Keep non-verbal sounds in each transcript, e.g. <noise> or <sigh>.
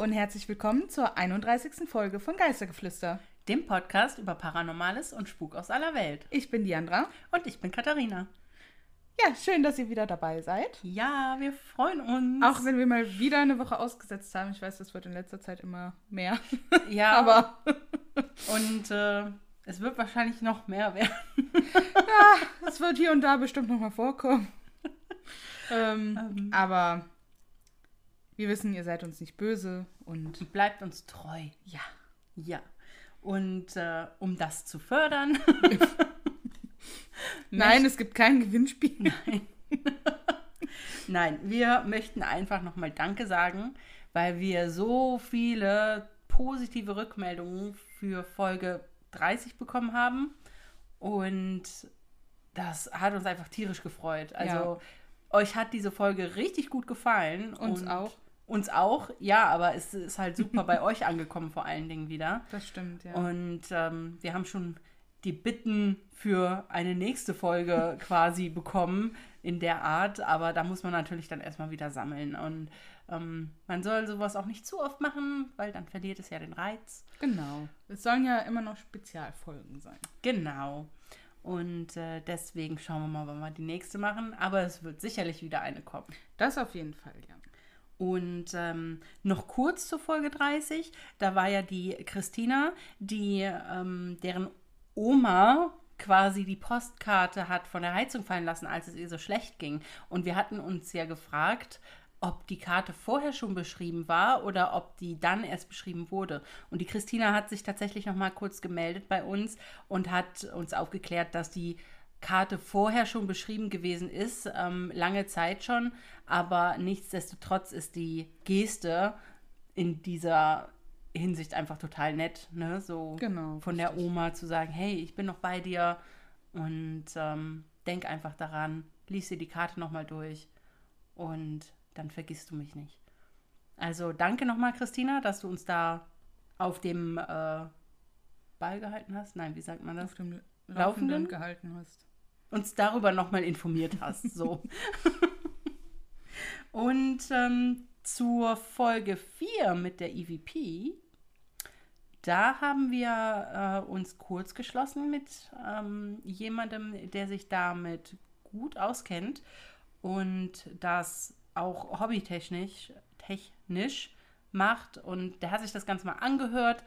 Hallo und herzlich willkommen zur 31. Folge von Geistergeflüster. Dem Podcast über Paranormales und Spuk aus aller Welt. Ich bin Diandra. Und ich bin Katharina. Ja, schön, dass ihr wieder dabei seid. Ja, wir freuen uns. Auch wenn wir mal wieder eine Woche ausgesetzt haben. Ich weiß, das wird in letzter Zeit immer mehr. <laughs> Ja, Aber und äh, es wird wahrscheinlich noch mehr werden. ja, es wird hier und da bestimmt nochmal vorkommen. <laughs> Ähm, Ähm. Aber wir wissen, ihr seid uns nicht böse und Bleibt uns treu. ja. Ja. Und äh, um das zu fördern. <laughs> Nein, es gibt kein Gewinnspiel. Nein, <laughs> wir möchten einfach nochmal Danke sagen, weil wir so viele positive Rückmeldungen für Folge 30 bekommen haben. Und das hat uns einfach tierisch gefreut. Also, euch hat diese Folge richtig gut gefallen. Uns und auch. Uns auch, ja, aber es ist halt super bei <laughs> euch angekommen, vor allen Dingen wieder. Das stimmt, ja. Und ähm, wir haben schon die Bitten für eine nächste Folge <laughs> quasi bekommen in der Art, aber da muss man natürlich dann erstmal wieder sammeln. Und ähm, man soll sowas auch nicht zu oft machen, weil dann verliert es ja den Reiz. Genau. Es sollen ja immer noch Spezialfolgen sein. Genau. Und äh, deswegen schauen wir mal, wann wir die nächste machen. Aber es wird sicherlich wieder eine kommen. Das auf jeden Fall, ja. Und ähm, noch kurz zur Folge 30, da war ja die Christina, die ähm, deren Oma quasi die Postkarte hat von der Heizung fallen lassen, als es ihr so schlecht ging. Und wir hatten uns ja gefragt, ob die Karte vorher schon beschrieben war oder ob die dann erst beschrieben wurde. Und die Christina hat sich tatsächlich noch mal kurz gemeldet bei uns und hat uns aufgeklärt, dass die Karte vorher schon beschrieben gewesen ist, ähm, lange Zeit schon, aber nichtsdestotrotz ist die Geste in dieser Hinsicht einfach total nett, ne? So Genau, von der Oma zu sagen, hey, ich bin noch bei dir und ähm, denk einfach daran, lies dir die Karte nochmal durch und dann vergisst du mich nicht. Also danke nochmal, Christina, dass du uns da auf dem äh, Ball gehalten hast. Nein, wie sagt man das? Auf dem Laufenden, Laufenden? gehalten hast. Uns darüber nochmal informiert hast. So. <laughs> Und ähm, zur Folge 4 mit der EVP, da haben wir äh, uns kurz geschlossen mit ähm, jemandem, der sich damit gut auskennt und das auch hobbytechnisch technisch macht. Und der hat sich das Ganze mal angehört.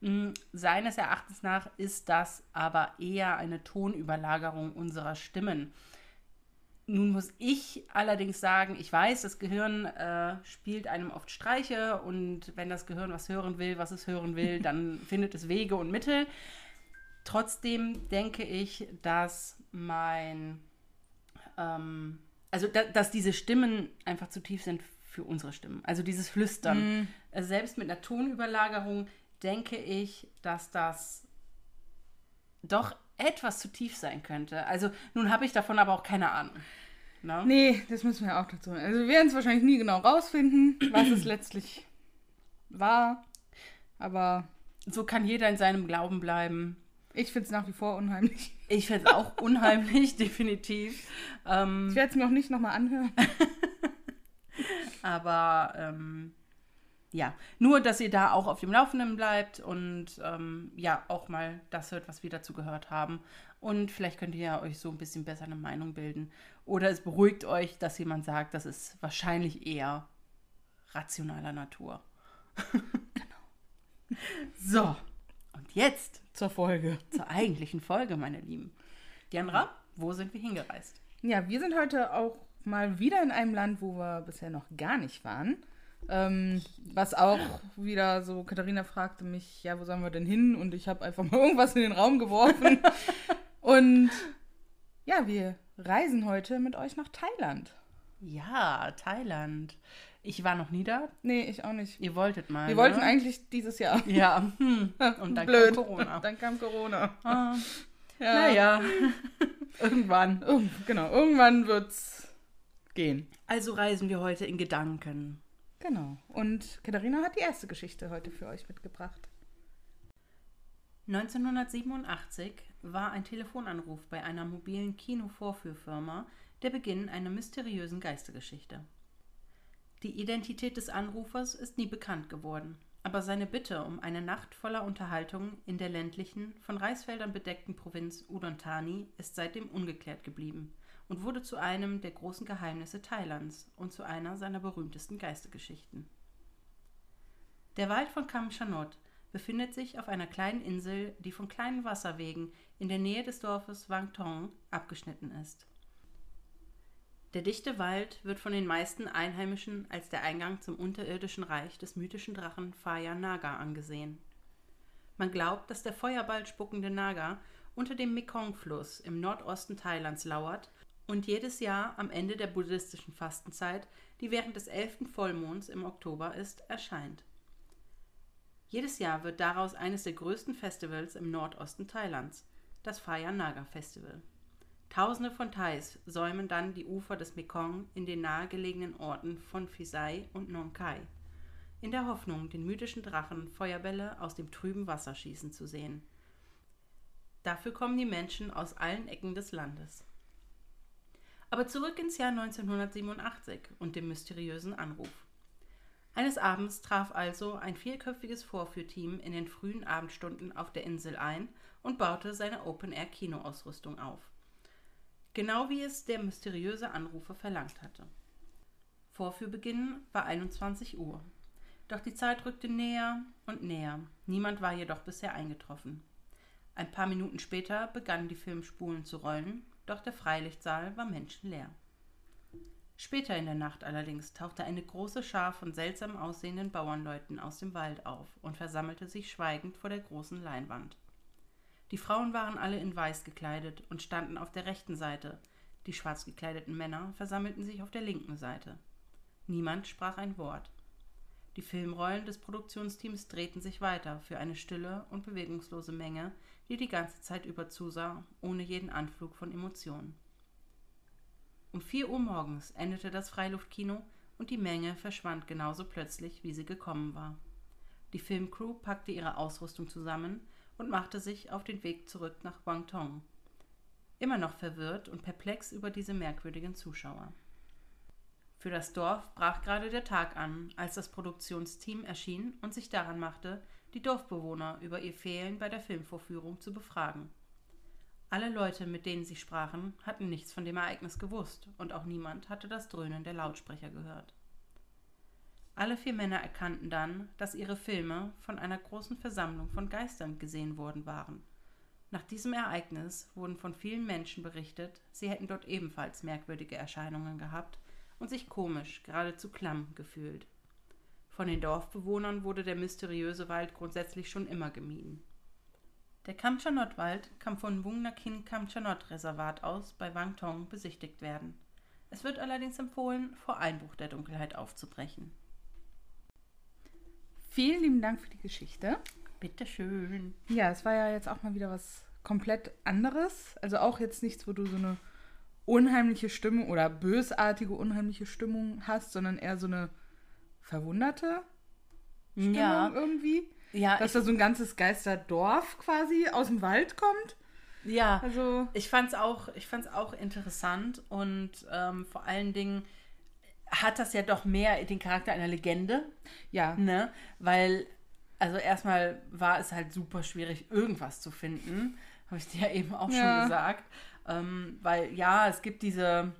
Mm, Seines Erachtens nach ist das aber eher eine Tonüberlagerung unserer Stimmen. Nun muss ich allerdings sagen, ich weiß, das Gehirn äh, spielt einem oft Streiche und wenn das Gehirn was hören will, was es hören will, <laughs> dann findet es Wege und Mittel. Trotzdem denke ich, dass mein, ähm, also da, dass diese Stimmen einfach zu tief sind für unsere Stimmen. Also dieses Flüstern. Also selbst mit einer Tonüberlagerung denke ich, dass das doch etwas zu tief sein könnte. Also nun habe ich davon aber auch keine Ahnung. Ne? Nee, das müssen wir auch dazu. Also wir werden es wahrscheinlich nie genau rausfinden, was es <clears throat> letztlich war. Aber So kann jeder in seinem Glauben bleiben. ich finde es nach wie vor unheimlich. Ich finde es auch <laughs> unheimlich, definitiv. Ähm, Ich werde es mir auch nicht nochmal anhören. <laughs> aber ähm, ja, nur, dass ihr da auch auf dem Laufenden bleibt und ähm, ja, auch mal das hört, was wir dazu gehört haben. Und vielleicht könnt ihr ja euch so ein bisschen besser eine Meinung bilden. Oder es beruhigt euch, dass jemand sagt, das ist wahrscheinlich eher rationaler Natur. genau. <laughs> So, und jetzt Zur Folge. zur eigentlichen Folge, meine Lieben. Diandra, wo sind wir hingereist? Ja, wir sind heute auch mal wieder in einem Land, wo wir bisher noch gar nicht waren. Ähm, was auch wieder so, Katharina fragte mich, ja, wo sollen wir denn hin? Und ich habe einfach mal irgendwas in den Raum geworfen. <laughs> Und ja, wir reisen heute mit euch nach Thailand. Ja, Thailand. Ich war noch nie da. Nee, ich auch nicht. Ihr wolltet mal. Wir wollten ne? eigentlich dieses Jahr. Ja, hm. <laughs> und dann Blöd. kam Corona. Dann kam Corona. Ah, Ja. Naja, <laughs> irgendwann. Irg- Genau, irgendwann wird's gehen. Also reisen wir heute in Gedanken. Genau. Und Katharina hat die erste Geschichte heute für euch mitgebracht. 1987 war ein Telefonanruf bei einer mobilen Kinovorführfirma der Beginn einer mysteriösen Geistergeschichte. Die Identität des Anrufers ist nie bekannt geworden, aber seine Bitte um eine Nacht voller Unterhaltung in der ländlichen, von Reisfeldern bedeckten Provinz Udon Thani ist seitdem ungeklärt geblieben und wurde zu einem der großen Geheimnisse Thailands und zu einer seiner berühmtesten Geistergeschichten. Der Wald von Kam Chanot befindet sich auf einer kleinen Insel, die von kleinen Wasserwegen in der Nähe des Dorfes Wang Tong abgeschnitten ist. Der dichte Wald wird von den meisten Einheimischen als der Eingang zum unterirdischen Reich des mythischen Drachen Phaya Naga angesehen. Man glaubt, dass der Feuerball spuckende Naga unter dem Mekong-Fluss im Nordosten Thailands lauert und jedes Jahr am Ende der buddhistischen Fastenzeit, die während des elften Vollmonds im Oktober ist, erscheint. Jedes Jahr wird daraus eines der größten Festivals im Nordosten Thailands, das Phaya Naga Festival. Tausende von Thais säumen dann die Ufer des Mekong in den nahegelegenen Orten von Phisai und Nong Khai, in der Hoffnung, den mythischen Drachen Feuerbälle aus dem trüben Wasser schießen zu sehen. Dafür kommen die Menschen aus allen Ecken des Landes. Aber zurück ins Jahr 1987 und dem mysteriösen Anruf. Eines Abends traf also ein vierköpfiges Vorführteam in den frühen Abendstunden auf der Insel ein und baute seine Open-Air-Kinoausrüstung auf genau wie es der mysteriöse Anrufer verlangt hatte. Vorführbeginn war 21 Uhr. Doch die Zeit rückte näher und näher. Niemand war jedoch bisher eingetroffen. Ein paar Minuten später begannen die Filmspulen zu rollen, doch der Freilichtsaal war menschenleer. Später in der Nacht allerdings tauchte eine große Schar von seltsam aussehenden Bauernleuten aus dem Wald auf und versammelte sich schweigend vor der großen Leinwand. Die Frauen waren alle in weiß gekleidet und standen auf der rechten Seite, die schwarz gekleideten Männer versammelten sich auf der linken Seite. Niemand sprach ein Wort. Die Filmrollen des Produktionsteams drehten sich weiter für eine stille und bewegungslose Menge, die die ganze Zeit über zusah, ohne jeden Anflug von Emotionen. Um vier Uhr morgens endete das Freiluftkino und die Menge verschwand genauso plötzlich, wie sie gekommen war. Die Filmcrew packte ihre Ausrüstung zusammen und machte sich auf den Weg zurück nach Guangdong. Immer noch verwirrt und perplex über diese merkwürdigen Zuschauer. Für das Dorf brach gerade der Tag an, als das Produktionsteam erschien und sich daran machte, die Dorfbewohner über ihr Fehlen bei der Filmvorführung zu befragen. Alle Leute, mit denen sie sprachen, hatten nichts von dem Ereignis gewusst, und auch niemand hatte das Dröhnen der Lautsprecher gehört. Alle vier Männer erkannten dann, dass ihre Filme von einer großen Versammlung von Geistern gesehen worden waren. Nach diesem Ereignis wurden von vielen Menschen berichtet, sie hätten dort ebenfalls merkwürdige Erscheinungen gehabt und sich komisch, geradezu klamm gefühlt. Von den Dorfbewohnern wurde der mysteriöse Wald grundsätzlich schon immer gemieden. Der Kamchanot-Wald kann von Wungnakin Kamchanot Reservat aus bei Wangtong besichtigt werden. Es wird allerdings empfohlen, vor Einbruch der Dunkelheit aufzubrechen. Vielen lieben Dank für die Geschichte. Bitteschön. Ja, es war ja jetzt auch mal wieder was komplett anderes. Also auch jetzt nichts, wo du so eine unheimliche Stimmung oder bösartige, unheimliche Stimmung hast, sondern eher so eine verwunderte Stimmung ja. irgendwie. Ja, Dass da so ein ganzes Geisterdorf quasi aus dem Wald kommt. Ja, also ich fand es auch, auch interessant und ähm, vor allen Dingen hat das ja doch mehr den Charakter einer Legende. Ja. Ne? Weil, also erstmal war es halt super schwierig, irgendwas zu finden. Habe ich dir ja eben auch ja. schon gesagt. Ähm, weil ja, es gibt diese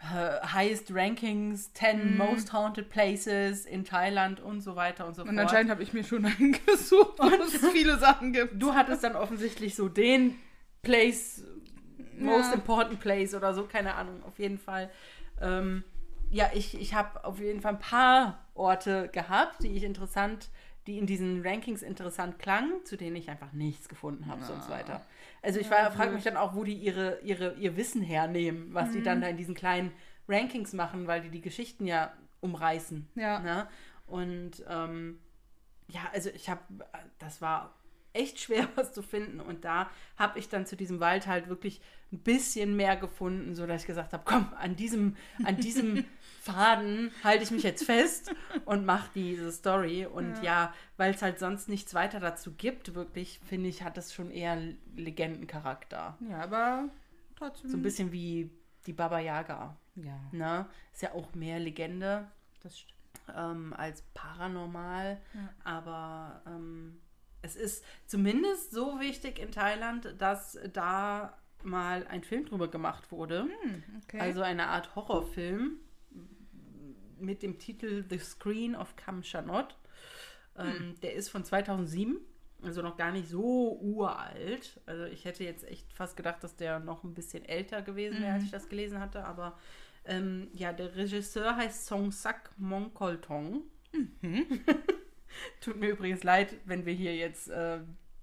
Highest Rankings, 10 mm. Most Haunted Places in Thailand und so weiter und so fort. Und anscheinend habe ich mir schon <laughs> einen gesucht, wo es viele Sachen gibt. Du hattest dann offensichtlich so den Place, Most ja. Important Place oder so, keine Ahnung, auf jeden Fall. Ähm, ja, ich, ich habe auf jeden Fall ein paar Orte gehabt, die ich interessant, die in diesen Rankings interessant klangen, zu denen ich einfach nichts gefunden habe, ja. sonst weiter. Also ich ja, frage mich dann auch, wo die ihre, ihre, ihr Wissen hernehmen, was mhm. die dann da in diesen kleinen Rankings machen, weil die die Geschichten ja umreißen. Ja. Ne? Und ähm, ja, also ich habe, das war echt schwer, <laughs> was zu finden. Und da habe ich dann zu diesem Wald halt wirklich ein bisschen mehr gefunden, sodass ich gesagt habe, komm, an diesem, an diesem <laughs> Faden halte ich mich jetzt fest und mache diese Story. Und ja, ja weil es halt sonst nichts weiter dazu gibt, wirklich, finde ich, hat das schon eher Legendencharakter. Ja, aber trotzdem. So ein bisschen wie die Baba Yaga. Ja. Ne? Ist ja auch mehr Legende. das stimmt. ähm, als paranormal. Ja. Aber ähm, es ist zumindest so wichtig in Thailand, dass da mal ein Film drüber gemacht wurde. Hm, okay. Also eine Art Horrorfilm mit dem Titel The Screen of Kam Chanot. Ähm, Der ist von 2007, also noch gar nicht so uralt. Also ich hätte jetzt echt fast gedacht, dass der noch ein bisschen älter gewesen wäre, als ich das gelesen hatte. Aber ähm, ja, der Regisseur heißt Song Sak Mongkoltong. <laughs> Tut mir übrigens leid, wenn wir hier jetzt äh,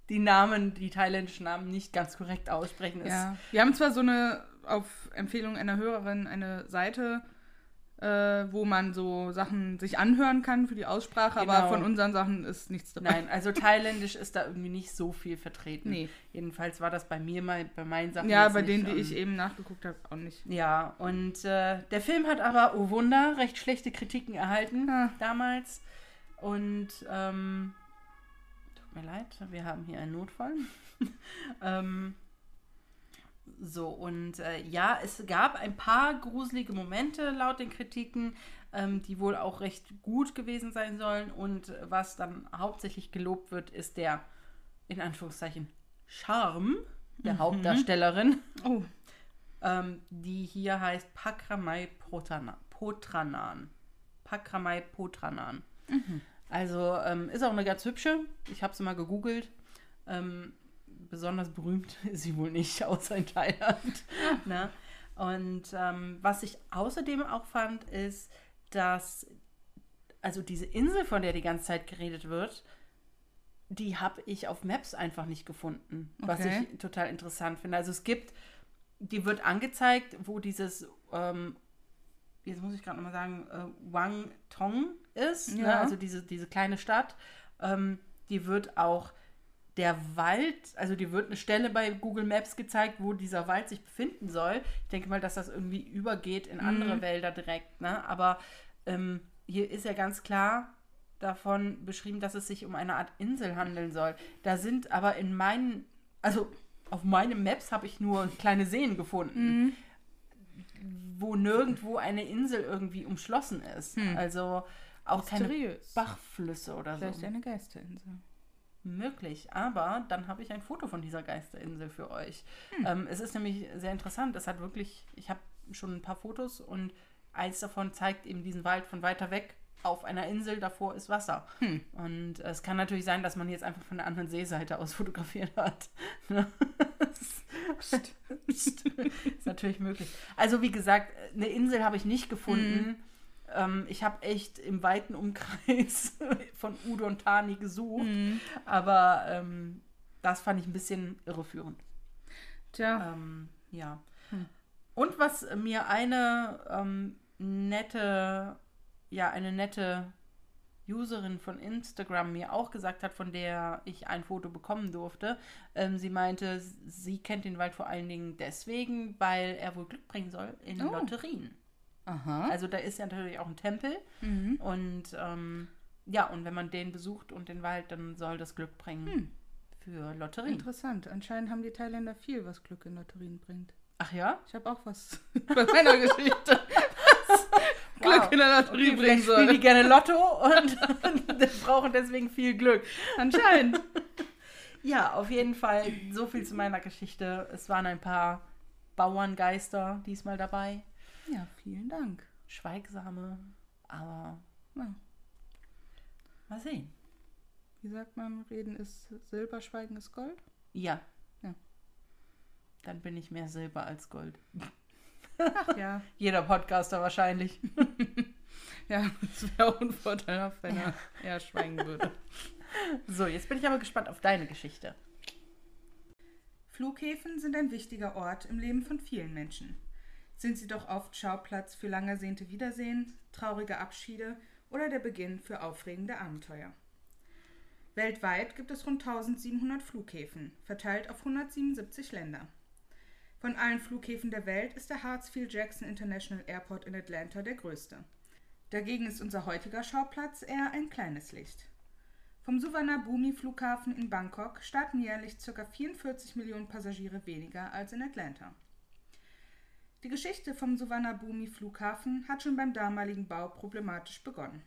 die Namen, die thailändischen Namen nicht ganz korrekt aussprechen. Ja. Wir haben zwar so eine, auf Empfehlung einer Hörerin, eine Seite, äh, wo man so Sachen sich anhören kann für die Aussprache, aber Genau. von unseren Sachen ist nichts dabei. Nein, also thailändisch ist da irgendwie nicht so viel vertreten. Nee. Jedenfalls war das bei mir mal bei meinen Sachen. Ja, bei nicht, denen, die ähm, ich eben nachgeguckt habe, auch nicht. Ja, und äh, der Film hat aber, oh Wunder, recht schlechte Kritiken erhalten Ah. damals. Und ähm, tut mir leid, wir haben hier einen Notfall. <laughs> ähm, so, und äh, ja, es gab ein paar gruselige Momente laut den Kritiken, ähm, die wohl auch recht gut gewesen sein sollen. Und was dann hauptsächlich gelobt wird, ist der, in Anführungszeichen, Charme der Hauptdarstellerin Oh, ähm, die hier heißt Pakramai Potranan. Pakramai Potranan. Also ähm, ist auch eine ganz hübsche. Ich habe sie mal gegoogelt. Ähm, besonders berühmt <laughs> ist sie wohl nicht, außer in Thailand. <laughs> ne? Und ähm, was ich außerdem auch fand, ist, dass also diese Insel, von der die ganze Zeit geredet wird, die habe ich auf Maps einfach nicht gefunden, was Okay. ich total interessant finde. Also es gibt, die wird angezeigt, wo dieses, ähm, jetzt muss ich gerade nochmal sagen, äh, Wang Tong ist, ne? Ja. also diese, diese kleine Stadt. Ähm, die wird auch der Wald, also die wird eine Stelle bei Google Maps gezeigt, wo dieser Wald sich befinden soll. Ich denke mal, dass das irgendwie übergeht in andere Wälder direkt, ne? Aber ähm, hier ist ja ganz klar davon beschrieben, dass es sich um eine Art Insel handeln soll. Da sind aber in meinen, also auf meinen Maps habe ich nur kleine Seen gefunden, wo nirgendwo eine Insel irgendwie umschlossen ist. Also auch keine. Bachflüsse oder Vielleicht so. eine Geisterinsel. Möglich, aber dann habe ich ein Foto von dieser Geisterinsel für euch. Ähm, es ist nämlich sehr interessant. Es hat wirklich, ich habe schon ein paar Fotos und eins davon zeigt eben diesen Wald von weiter weg auf einer Insel, davor ist Wasser. Und es kann natürlich sein, dass man jetzt einfach von der anderen Seeseite aus <laughs> fotografiert hat. <laughs> Ne? <laughs> ist natürlich möglich. Also wie gesagt, eine Insel habe ich nicht gefunden. Ähm, ich habe echt im weiten Umkreis <laughs> von Udon Thani gesucht. Aber ähm, das fand ich ein bisschen irreführend. Tja, Ähm, ja. Und was mir eine ähm, nette, ja, eine nette Userin von Instagram mir auch gesagt hat, von der ich ein Foto bekommen durfte. Ähm, sie meinte, sie kennt den Wald vor allen Dingen deswegen, weil er wohl Glück bringen soll in Oh. Lotterien. Aha. Also da ist ja natürlich auch ein Tempel Mhm. und ähm, ja, und wenn man den besucht und den Wald, dann soll das Glück bringen Hm. für Lotterien. Interessant. Anscheinend haben die Thailänder viel, was Glück in Lotterien bringt. Ach ja? Ich habe auch was <laughs> bei meiner Geschichte, was <laughs> Glück in der Lotterie Okay, bringen spielen die soll. gerne Lotto <laughs> und brauchen deswegen viel Glück. Anscheinend. Ja, auf jeden Fall so viel zu meiner Geschichte. Es waren ein paar Bauerngeister diesmal dabei. Ja, vielen Dank. Schweigsame, aber Ja. mal sehen. Wie sagt man, Reden ist Silber, Schweigen ist Gold? Ja. Ja. Dann bin ich mehr Silber als Gold. Ach ja. <laughs> Jeder Podcaster wahrscheinlich. <laughs> Ja, es wäre unvorteilhaft, wenn er eher schweigen würde. <laughs> So, jetzt bin ich aber gespannt auf deine Geschichte. Flughäfen sind ein wichtiger Ort im Leben von vielen Menschen. Sind sie doch oft Schauplatz für lang ersehnte Wiedersehen, traurige Abschiede oder der Beginn für aufregende Abenteuer. Weltweit gibt es rund 1700 Flughäfen, verteilt auf 177 Länder. Von allen Flughäfen der Welt ist der Hartsfield-Jackson International Airport in Atlanta der größte. Dagegen ist unser heutiger Schauplatz eher ein kleines Licht. Vom Suvarnabhumi Flughafen in Bangkok starten jährlich ca. 44 Millionen Passagiere weniger als in Atlanta. Die Geschichte vom Suvarnabhumi Flughafen hat schon beim damaligen Bau problematisch begonnen.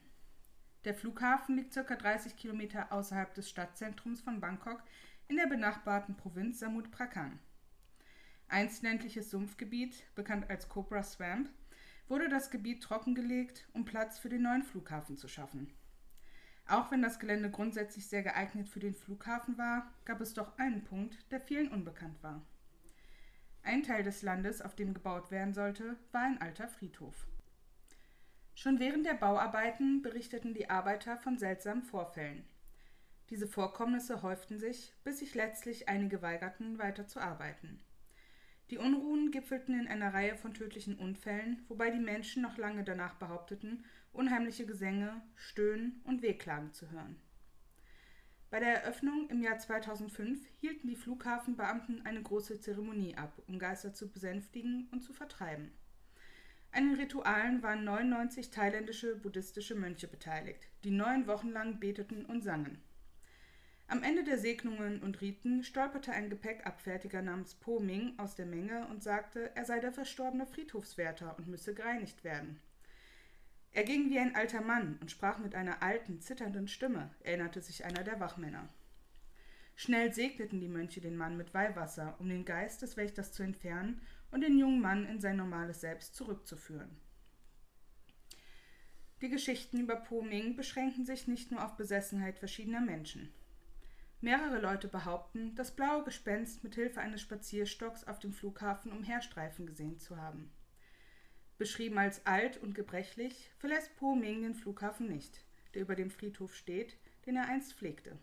Der Flughafen liegt ca. 30 Kilometer außerhalb des Stadtzentrums von Bangkok in der benachbarten Provinz Samut Prakan. Einst ländliches Sumpfgebiet, bekannt als Cobra Swamp, wurde das Gebiet trockengelegt, um Platz für den neuen Flughafen zu schaffen. Auch wenn das Gelände grundsätzlich sehr geeignet für den Flughafen war, gab es doch einen Punkt, der vielen unbekannt war. Ein Teil des Landes, auf dem gebaut werden sollte, war ein alter Friedhof. Schon während der Bauarbeiten berichteten die Arbeiter von seltsamen Vorfällen. Diese Vorkommnisse häuften sich, bis sich letztlich einige weigerten, weiter zu arbeiten. Die Unruhen gipfelten in einer Reihe von tödlichen Unfällen, wobei die Menschen noch lange danach behaupteten, unheimliche Gesänge, Stöhnen und Wehklagen zu hören. Bei der Eröffnung im Jahr 2005 hielten die Flughafenbeamten eine große Zeremonie ab, um Geister zu besänftigen und zu vertreiben. An den Ritualen waren 99 thailändische buddhistische Mönche beteiligt, die neun Wochen lang beteten und sangen. Am Ende der Segnungen und Riten stolperte ein Gepäckabfertiger namens Po Ming aus der Menge und sagte, er sei der verstorbene Friedhofswärter und müsse gereinigt werden. Er ging wie ein alter Mann und sprach mit einer alten, zitternden Stimme, erinnerte sich einer der Wachmänner. Schnell segneten die Mönche den Mann mit Weihwasser, um den Geist des Wächters zu entfernen und den jungen Mann in sein normales Selbst zurückzuführen. Die Geschichten über Po Ming beschränken sich nicht nur auf Besessenheit verschiedener Menschen. Mehrere Leute behaupten, das blaue Gespenst mit Hilfe eines Spazierstocks auf dem Flughafen umherstreifen gesehen zu haben. Beschrieben als alt und gebrechlich, verlässt Po Ming den Flughafen nicht, der über dem Friedhof steht, den er einst pflegte.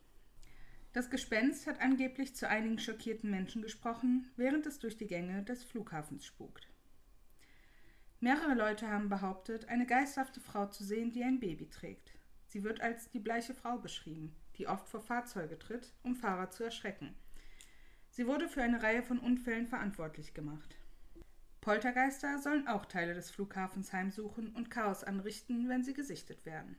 Das Gespenst hat angeblich zu einigen schockierten Menschen gesprochen, während es durch die Gänge des Flughafens spukt. Mehrere Leute haben behauptet, eine geisterhafte Frau zu sehen, die ein Baby trägt. Sie wird als die bleiche Frau beschrieben, die oft vor Fahrzeuge tritt, um Fahrer zu erschrecken. Sie wurde für eine Reihe von Unfällen verantwortlich gemacht. Poltergeister sollen auch Teile des Flughafens heimsuchen und Chaos anrichten, wenn sie gesichtet werden.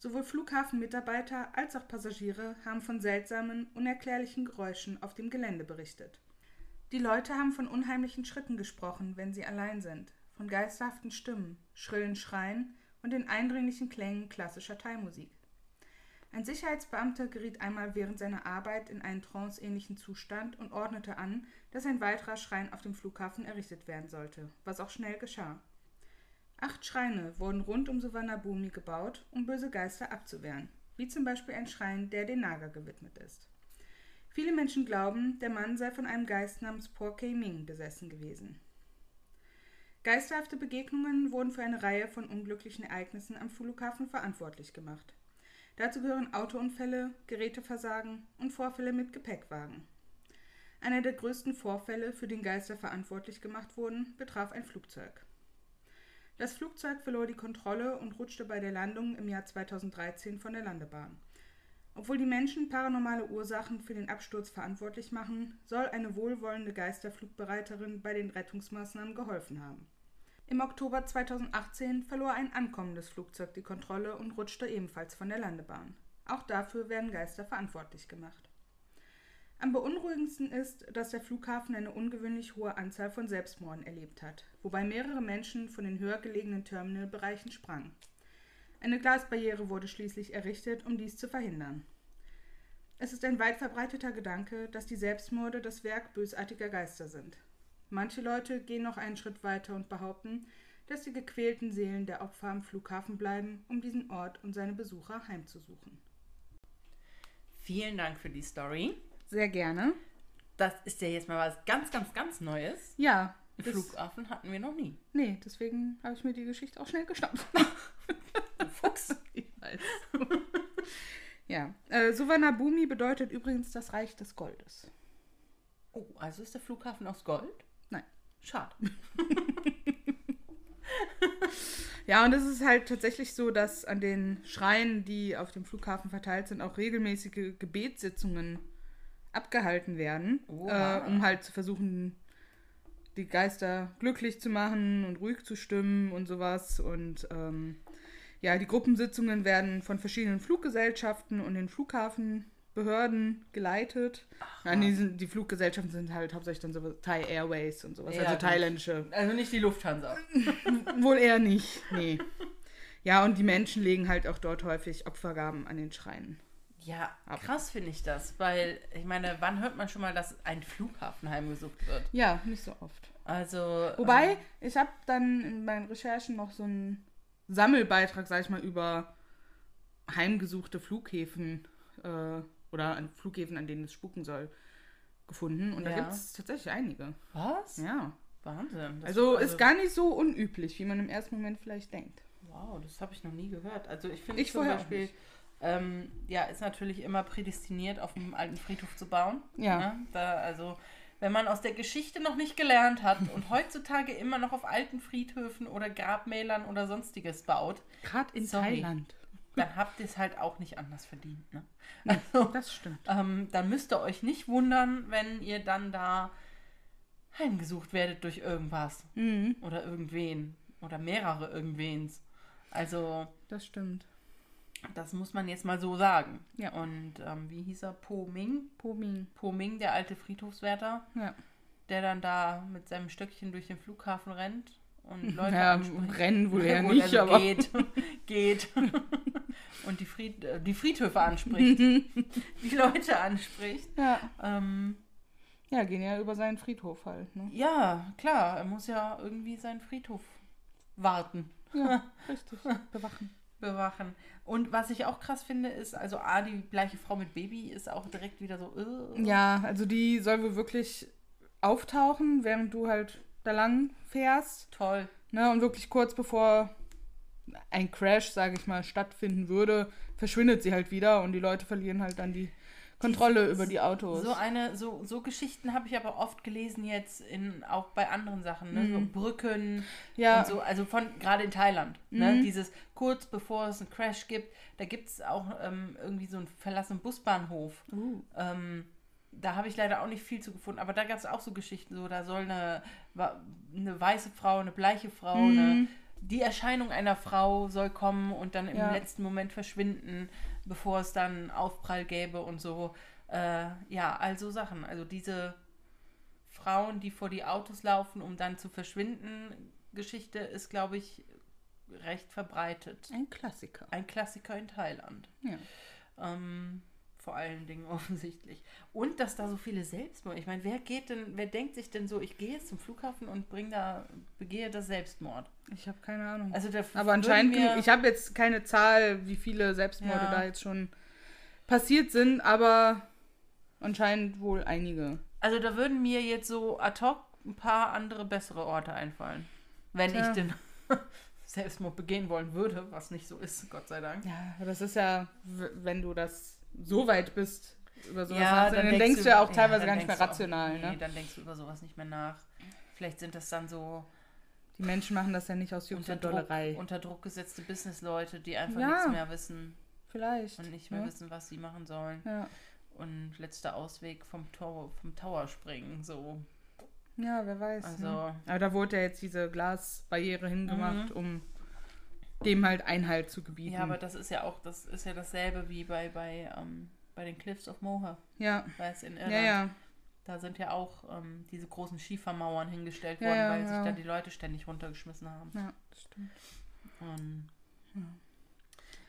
Sowohl Flughafenmitarbeiter als auch Passagiere haben von seltsamen, unerklärlichen Geräuschen auf dem Gelände berichtet. Die Leute haben von unheimlichen Schritten gesprochen, wenn sie allein sind, von geisterhaften Stimmen, schrillen Schreien und den eindringlichen Klängen klassischer Thai-Musik. Ein Sicherheitsbeamter geriet einmal während seiner Arbeit in einen tranceähnlichen Zustand und ordnete an, dass ein weiterer Schrein auf dem Flughafen errichtet werden sollte, was auch schnell geschah. Acht Schreine wurden rund um Suvarnabhumi gebaut, um böse Geister abzuwehren, wie zum Beispiel ein Schrein, der den Naga gewidmet ist. Viele Menschen glauben, der Mann sei von einem Geist namens Po Kei Ming besessen gewesen. Geisterhafte Begegnungen wurden für eine Reihe von unglücklichen Ereignissen am Flughafen verantwortlich gemacht. Dazu gehören Autounfälle, Geräteversagen und Vorfälle mit Gepäckwagen. Einer der größten Vorfälle, für den Geister verantwortlich gemacht wurden, betraf ein Flugzeug. Das Flugzeug verlor die Kontrolle und rutschte bei der Landung im Jahr 2013 von der Landebahn. Obwohl die Menschen paranormale Ursachen für den Absturz verantwortlich machen, soll eine wohlwollende Geisterflugbereiterin bei den Rettungsmaßnahmen geholfen haben. Im Oktober 2018 verlor ein ankommendes Flugzeug die Kontrolle und rutschte ebenfalls von der Landebahn. Auch dafür werden Geister verantwortlich gemacht. Am beunruhigendsten ist, dass der Flughafen eine ungewöhnlich hohe Anzahl von Selbstmorden erlebt hat, wobei mehrere Menschen von den höher gelegenen Terminalbereichen sprangen. Eine Glasbarriere wurde schließlich errichtet, um dies zu verhindern. Es ist ein weit verbreiteter Gedanke, dass die Selbstmorde das Werk bösartiger Geister sind. Manche Leute gehen noch einen Schritt weiter und behaupten, dass die gequälten Seelen der Opfer am Flughafen bleiben, um diesen Ort und seine Besucher heimzusuchen. Vielen Dank für die Story. Sehr gerne. Das ist ja jetzt mal was ganz, ganz, ganz Neues. Ja. Den Flughafen hatten wir noch nie. Nee, deswegen habe ich mir die Geschichte auch schnell geschnappt. Fuchs. <laughs> ich weiß. ja. Äh, Suvarnabhumi bedeutet übrigens das Reich des Goldes. Oh, also ist der Flughafen aus Gold? Nein. Schade. <laughs> ja, und es ist halt tatsächlich so, dass an den Schreien, die auf dem Flughafen verteilt sind, auch regelmäßige Gebetssitzungen abgehalten werden, äh, um halt zu versuchen, die Geister glücklich zu machen und ruhig zu stimmen und sowas. Und ähm, ja, die Gruppensitzungen werden von verschiedenen Fluggesellschaften und den Flughafenbehörden Behörden geleitet. Nein, die, sind, die Fluggesellschaften sind halt hauptsächlich dann so Thai Airways und sowas, Ja, also thailändische. Also nicht die Lufthansa. <laughs> Wohl eher nicht, nee. Ja, und die Menschen legen halt auch dort häufig Opfergaben an den Schreinen. Ja, Ab. krass finde ich das, weil ich meine, wann hört man schon mal, dass ein Flughafen heimgesucht wird? Ja, nicht so oft. Also. Wobei, ähm, ich habe dann in meinen Recherchen noch so einen Sammelbeitrag, sag ich mal, über heimgesuchte Flughäfen äh, oder an Flughäfen, an denen es spuken soll, gefunden. Und da Ja. gibt es tatsächlich einige. was? Ja. Wahnsinn. Das- Also ist gar nicht so unüblich, wie man im ersten Moment vielleicht denkt. Wow, das habe ich noch nie gehört. Also ich finde Ich zum vorher auch Beispiel. Ähm, ja, ist natürlich immer prädestiniert, auf dem alten Friedhof zu bauen. Ja. Ne? Da, also, wenn man aus der Geschichte noch nicht gelernt hat <laughs> und heutzutage immer noch auf alten Friedhöfen oder Grabmälern oder sonstiges baut, Gerade in Sorry. Thailand. dann habt ihr es halt auch nicht anders verdient. Ne? <laughs> Das stimmt. Ähm, dann müsst ihr euch nicht wundern, wenn ihr dann da heimgesucht werdet durch irgendwas Mhm, oder irgendwen oder mehrere irgendwens. Also, das stimmt. Das muss man jetzt mal so sagen. Ja. Und ähm, wie hieß er? Po Ming? Poming. Po Ming, der alte Friedhofswärter, Ja. der dann da mit seinem Stöckchen durch den Flughafen rennt und <laughs> Leute ja, anspricht. rennen wohl <laughs> eher nicht, also aber. geht, <laughs> geht. und die, Fried, äh, die Friedhöfe anspricht. die Leute anspricht. Ja. Ähm, ja, gehen ja über seinen Friedhof halt. Ne? ja, klar, er muss ja irgendwie seinen Friedhof warten, Ja, richtig. Bewachen. Bewachen. Und was ich auch krass finde, ist, also A, die gleiche Frau mit Baby ist auch direkt wieder so, äh, Ja, also die soll wohl wirklich auftauchen, während du halt da lang fährst. toll. Ne? Und wirklich kurz bevor ein Crash, sage ich mal, stattfinden würde, verschwindet sie halt wieder und die Leute verlieren halt dann die Kontrolle über die Autos. So eine, so, so Geschichten habe ich aber oft gelesen jetzt in, auch bei anderen Sachen, ne? So Brücken Ja. und so, also von gerade in Thailand. Ne? Dieses kurz bevor es einen Crash gibt, da gibt es auch ähm, irgendwie so einen verlassenen Busbahnhof. Uh. Ähm, da habe ich leider auch nicht viel zu gefunden, aber da gab es auch so Geschichten, so da soll eine, eine weiße Frau, eine bleiche Frau, eine, die Erscheinung einer Frau soll kommen und dann im Ja. letzten Moment verschwinden, bevor es dann Aufprall gäbe und so. Äh, ja, also Sachen. Also diese Frauen, die vor die Autos laufen, um dann zu verschwinden, Geschichte ist, glaube ich, recht verbreitet. Ein Klassiker. Ein Klassiker in Thailand. Ja. Ähm, vor allen Dingen <laughs> offensichtlich. Und dass da so viele Selbstmord. Ich meine, wer geht denn, wer denkt sich denn so, ich gehe jetzt zum Flughafen und bringe da, begehe das Selbstmord? Ich habe keine Ahnung. Also da Aber anscheinend, mir, ich habe jetzt keine Zahl, wie viele Selbstmorde Ja. da jetzt schon passiert sind, aber anscheinend wohl einige. also da würden mir jetzt so ad hoc ein paar andere bessere Orte einfallen. Wenn Tja. ich denn <laughs> Selbstmord begehen wollen würde, was nicht so ist, Gott sei Dank. Ja, aber das ist ja, wenn du das so weit bist, über sowas Ja, nachzudenken, dann, denkst du ja auch ja, teilweise dann gar nicht mehr du auch- rational. nee, ne? dann denkst du über sowas nicht mehr nach. Vielleicht sind das dann so Die Menschen machen das ja nicht aus Jux unter und Druck, Dollerei. unter Druck gesetzte Businessleute, die einfach Ja. nichts mehr wissen Vielleicht. und nicht mehr ne? wissen, was sie machen sollen. Ja. Und letzter Ausweg vom Tower, vom Tower springen. So. ja, wer weiß. Also, ne? Aber da wurde ja jetzt diese Glasbarriere hingemacht, Mhm. um dem halt Einhalt zu gebieten. ja, aber das ist ja auch, das ist ja dasselbe wie bei, bei, ähm, bei den Cliffs of Moher, ja, weiß in Irland. ja, ja. Da sind ja auch ähm, diese großen Schiefermauern hingestellt worden, ja, weil sich da die Leute ständig runtergeschmissen haben. Ja, das stimmt. Und,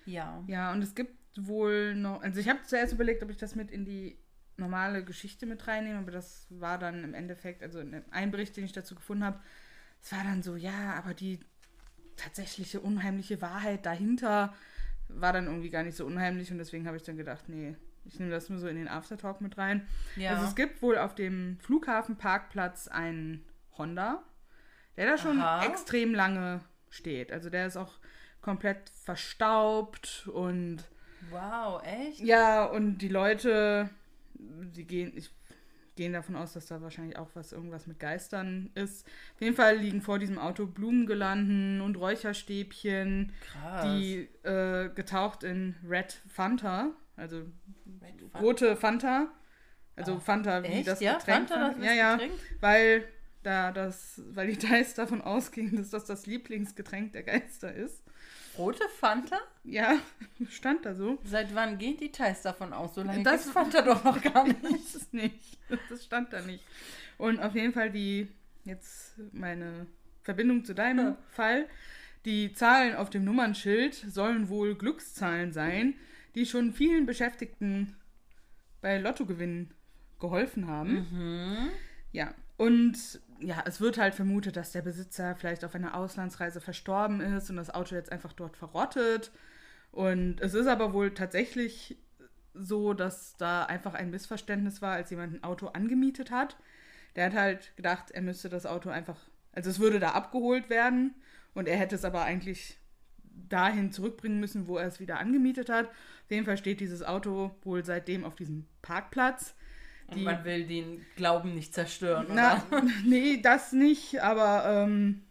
ja. Ja, und es gibt wohl noch, also ich habe zuerst überlegt, ob ich das mit in die normale Geschichte mit reinnehme, aber das war dann im Endeffekt, also in einem Bericht, den ich dazu gefunden habe, es war dann so, ja, aber die tatsächliche unheimliche Wahrheit dahinter war dann irgendwie gar nicht so unheimlich und deswegen habe ich dann gedacht, nee, ich nehme das nur so in den Aftertalk mit rein. Ja. Also es gibt wohl auf dem Flughafenparkplatz einen Honda, der da schon Aha. extrem lange steht. Also der ist auch komplett verstaubt und wow, echt? ja, und die Leute, die gehen, ich gehen davon aus, dass da wahrscheinlich auch was irgendwas mit Geistern ist. Auf jeden Fall liegen vor diesem Auto Blumengelanden und Räucherstäbchen, Krass. die äh, getaucht in Red Fanta, also Red Fanta. rote Fanta. Also Ah, Fanta wie Echt? das ja, Getränk. Fanta, das ja, ja, Getränk? weil da das, weil die Dice <laughs> davon ausgingen, dass das das Lieblingsgetränk der Geister ist. Rote Fanta? Ja, <laughs> stand da so. Seit wann gehen Details davon aus? So lange Das- Fanta doch noch <laughs> gar Ich nicht. weiß es nicht. Das stand da nicht. Und auf jeden Fall die, jetzt meine Verbindung zu deinem Ja. Fall. Die Zahlen auf dem Nummernschild sollen wohl Glückszahlen sein, die schon vielen Beschäftigten bei Lottogewinnen geholfen haben. Mhm. Ja, und ja, es wird halt vermutet, dass der Besitzer vielleicht auf einer Auslandsreise verstorben ist und das Auto jetzt einfach dort verrottet. Und es ist aber wohl tatsächlich so, dass da einfach ein Missverständnis war, als jemand ein Auto angemietet hat. Der hat halt gedacht, er müsste das Auto einfach, also es würde da abgeholt werden und er hätte es aber eigentlich dahin zurückbringen müssen, wo er es wieder angemietet hat. Auf jeden Fall steht dieses Auto wohl seitdem auf diesem Parkplatz. Und man will den Glauben nicht zerstören, Na, oder? <laughs> nee, das nicht, aber ähm,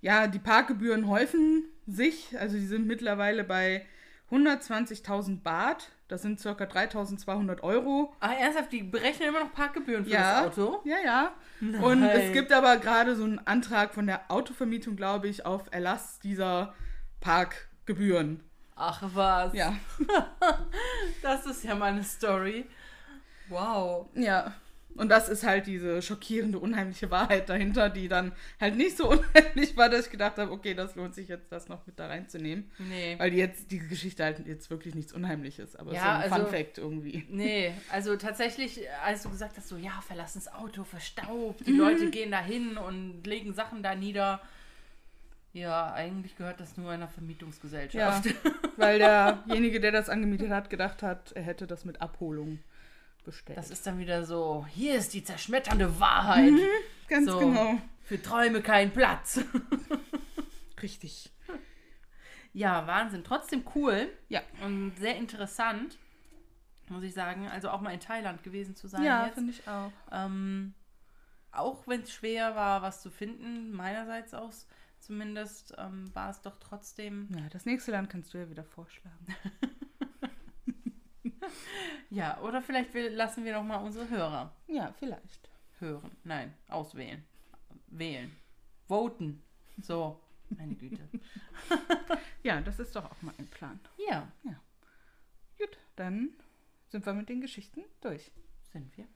ja, die Parkgebühren häufen sich. Also die sind mittlerweile bei 120.000 Baht. Das sind ca. 3.200 Euro. Ah, ernsthaft, die berechnen immer noch Parkgebühren für Ja, das Auto? ja, ja. Und es Nein. gibt aber gerade so einen Antrag von der Autovermietung, glaube ich, auf Erlass dieser Parkgebühren. Ach was. Ja, <laughs> Das ist ja mal eine Story. Wow. ja. Und das ist halt diese schockierende, unheimliche Wahrheit dahinter, die dann halt nicht so <laughs> unheimlich war, dass ich gedacht habe, okay, das lohnt sich jetzt, das noch mit da reinzunehmen. Nee. Weil die jetzt die Geschichte halt jetzt wirklich nichts Unheimliches, aber Ja, so ein also- Fun Fact irgendwie. Nee, also tatsächlich, als du gesagt hast, so ja, verlassen das Auto, verstaubt, Mhm. die Leute gehen da hin und legen Sachen da nieder. Ja, eigentlich gehört das nur einer Ja, Vermietungsgesellschaft. weil derjenige, der das angemietet hat, gedacht hat, er hätte das mit Abholung bestellt. Das ist dann wieder so, hier ist die zerschmetternde Wahrheit. ganz so. genau. Für Träume kein Platz. <laughs> Richtig. Ja, Wahnsinn. Trotzdem cool Ja. und sehr interessant, muss ich sagen. Also auch mal in Thailand gewesen zu sein Ja, finde ich auch. Ähm, auch wenn es schwer war, was zu finden, meinerseits aus zumindest, ähm, war es doch trotzdem. Ja, das nächste Land kannst du ja wieder vorschlagen. <laughs> <laughs> Ja, oder vielleicht will, lassen wir noch mal unsere Hörer Ja, vielleicht. hören. Nein, auswählen. Wählen. Voten. So, meine Güte. <laughs> Ja, das ist doch auch mal ein Plan. Ja, Gut, dann sind wir mit den Geschichten durch. sind wir.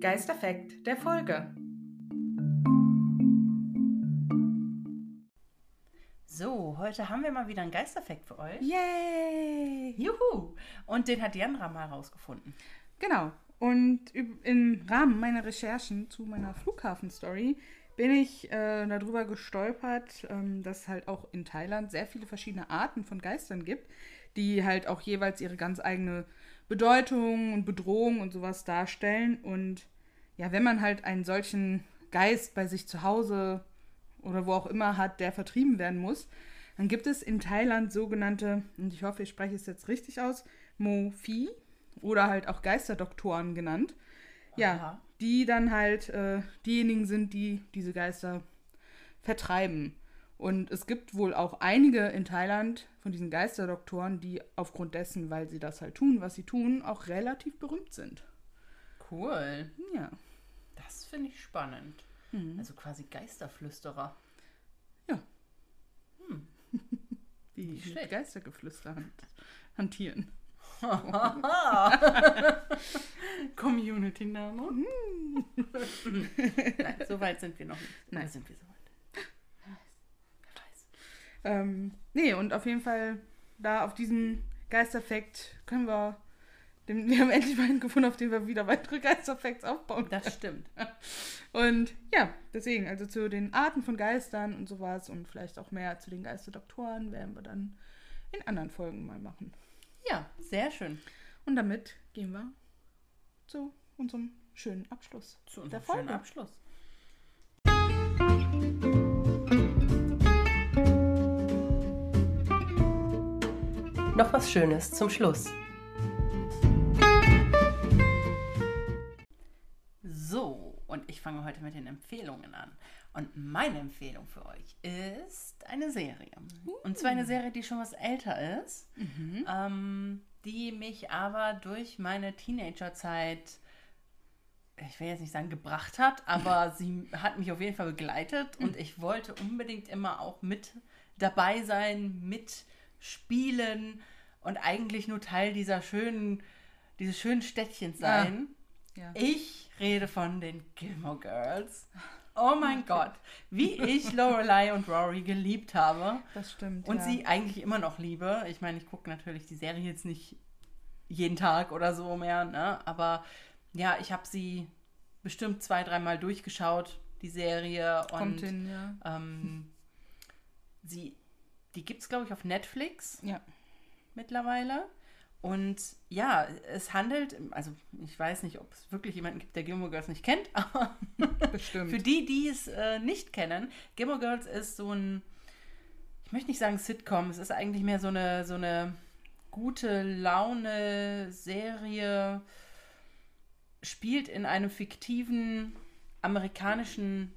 Geisterfekt der Folge. So, heute haben wir mal wieder einen Geisterfekt für euch. Yay! Juhu! Und den hat Jandra mal rausgefunden. Genau. Und im Rahmen meiner Recherchen zu meiner Flughafen-Story bin ich äh, darüber gestolpert, ähm, dass es halt auch in Thailand sehr viele verschiedene Arten von Geistern gibt, die halt auch jeweils ihre ganz eigene Bedeutung und Bedrohung und sowas darstellen. Und ja, wenn man halt einen solchen Geist bei sich zu Hause oder wo auch immer hat, der vertrieben werden muss, dann gibt es in Thailand sogenannte, und ich hoffe, ich spreche es jetzt richtig aus, Mo-Fi oder halt auch Geisterdoktoren genannt. Ja, Aha. die dann halt äh, diejenigen sind, die diese Geister vertreiben. Und es gibt wohl auch einige in Thailand von diesen Geisterdoktoren, die aufgrund dessen, weil sie das halt tun, was sie tun, auch relativ berühmt sind. Cool. Ja. Das finde ich spannend. Mhm. Also quasi Geisterflüsterer. Die <laughs> Nicht mit. Geistergeflüster hand hantieren. <laughs> Community-Name. Nein, so weit sind wir noch nicht. Nein. Oder sind wir so weit? Wer weiß. Ähm, nee, und auf jeden Fall da auf diesen Geisterfakt können wir. Den, wir haben endlich mal einen gefunden, auf den wir wieder weitere Geisterfacts aufbauen. Das stimmt. Und ja, deswegen, also zu den Arten von Geistern und sowas und vielleicht auch mehr zu den Geisterdoktoren werden wir dann in anderen Folgen mal machen. Ja, sehr schön. Und damit gehen wir zu unserem schönen Abschluss Zu der unserem Folge. schönen Abschluss. Noch was Schönes zum Schluss. Und ich fange heute mit den Empfehlungen an. Und meine Empfehlung für euch ist eine Serie. Und zwar eine Serie, die schon was älter ist, ähm, die mich aber durch meine Teenagerzeit ich will jetzt nicht sagen gebracht hat, aber <laughs> sie hat mich auf jeden Fall begleitet und ich wollte unbedingt immer auch mit dabei sein, mitspielen und eigentlich nur Teil dieser schönen, dieses schönen Städtchens sein. Ja. Ich rede von den Gilmore Girls. Oh mein Gott, wie ich Lorelei und Rory geliebt habe Das stimmt. und ja. sie eigentlich immer noch liebe. Ich meine, ich gucke natürlich die Serie jetzt nicht jeden Tag oder so mehr, ne? aber ja, ich habe sie bestimmt zwei, dreimal durchgeschaut, die Serie. Und kommt hin, ja. ähm, sie, die gibt es, glaube ich, auf Netflix Ja. mittlerweile. Und ja, es handelt, also ich weiß nicht, ob es wirklich jemanden gibt, der Gilmore Girls nicht kennt, <laughs> aber Bestimmt. für die, die es äh, nicht kennen, Gilmore Girls ist so ein, ich möchte nicht sagen Sitcom, es ist eigentlich mehr so eine, so eine gute Laune Serie, spielt in einem fiktiven amerikanischen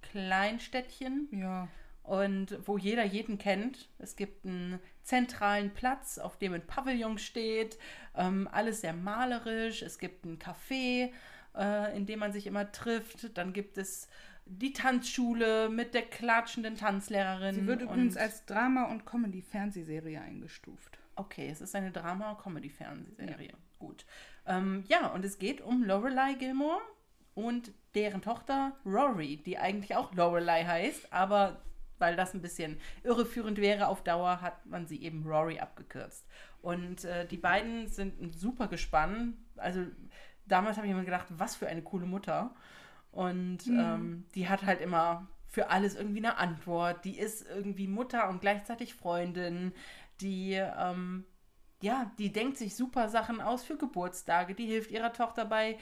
Kleinstädtchen ja. und wo jeder jeden kennt. Es gibt einen zentralen Platz, auf dem ein Pavillon steht, ähm, alles sehr malerisch. Es gibt ein Café, äh, in dem man sich immer trifft. Dann gibt es die Tanzschule mit der klatschenden Tanzlehrerin. Sie wird übrigens und- als Drama- und Comedy-Fernsehserie eingestuft. Okay, es ist eine Drama-Comedy-Fernsehserie. Gut. Ähm, ja, und es geht um Lorelei Gilmore und deren Tochter Rory, die eigentlich auch Lorelei heißt, aber weil das ein bisschen irreführend wäre auf Dauer, hat man sie eben Rory abgekürzt. Und äh, die beiden sind super Gespann. Also damals habe ich mir gedacht, was für eine coole Mutter. Und ähm, die hat halt immer für alles irgendwie eine Antwort. Die ist irgendwie Mutter und gleichzeitig Freundin. Die, ähm, ja, die denkt sich super Sachen aus für Geburtstage. Die hilft ihrer Tochter bei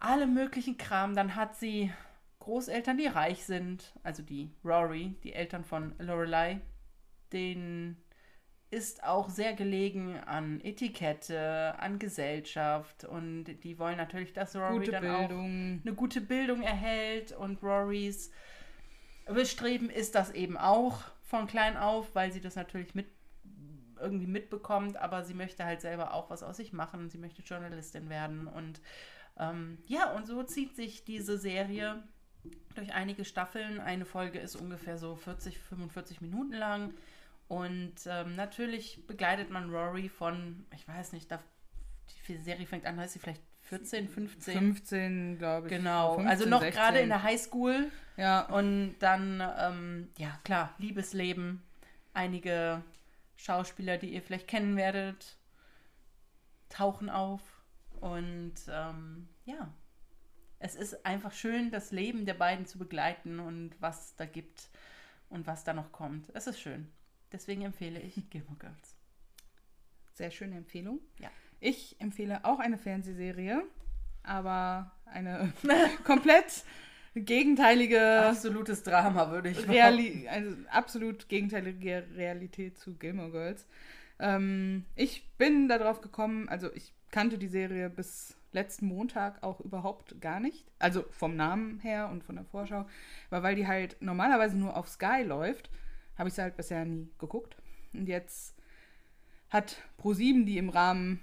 allem möglichen Kram. Dann hat sie Großeltern, die reich sind. Also die Rory, die Eltern von Lorelei. Den ist auch sehr gelegen an Etikette, an Gesellschaft und die wollen natürlich, dass Rory Gute dann auch Bildung. eine gute Bildung erhält und Rorys Bestreben ist das eben auch von klein auf, weil sie das natürlich mit irgendwie mitbekommt, aber sie möchte halt selber auch was aus sich machen. Sie möchte Journalistin werden und ähm, ja, und so zieht sich diese Serie durch einige Staffeln. Eine Folge ist ungefähr so 40, 45 Minuten lang. Und ähm, natürlich begleitet man Rory von, ich weiß nicht, da, die Serie fängt an, heißt sie vielleicht 14, 15. 15, glaube ich. Genau, 15, also noch 16. gerade in der Highschool. Ja, Und dann, ähm, ja klar, Liebesleben. Einige Schauspieler, die ihr vielleicht kennen werdet, tauchen auf. Und ähm, ja, es ist einfach schön, das Leben der beiden zu begleiten und was da gibt und was da noch kommt. Es ist schön. Deswegen empfehle ich <laughs> Gilmore Girls. sehr schöne Empfehlung. Ja. Ich empfehle auch eine Fernsehserie, aber eine <laughs> komplett gegenteilige Absolutes Drama, würde ich Reali also absolut gegenteilige Realität zu Gilmore Girls. Ähm, ich bin darauf gekommen, also ich kannte die Serie bis letzten Montag auch überhaupt gar nicht. Also vom Namen her und von der Vorschau. Aber weil die halt normalerweise nur auf Sky läuft, habe ich sie halt bisher nie geguckt. Und jetzt hat ProSieben die im Rahmen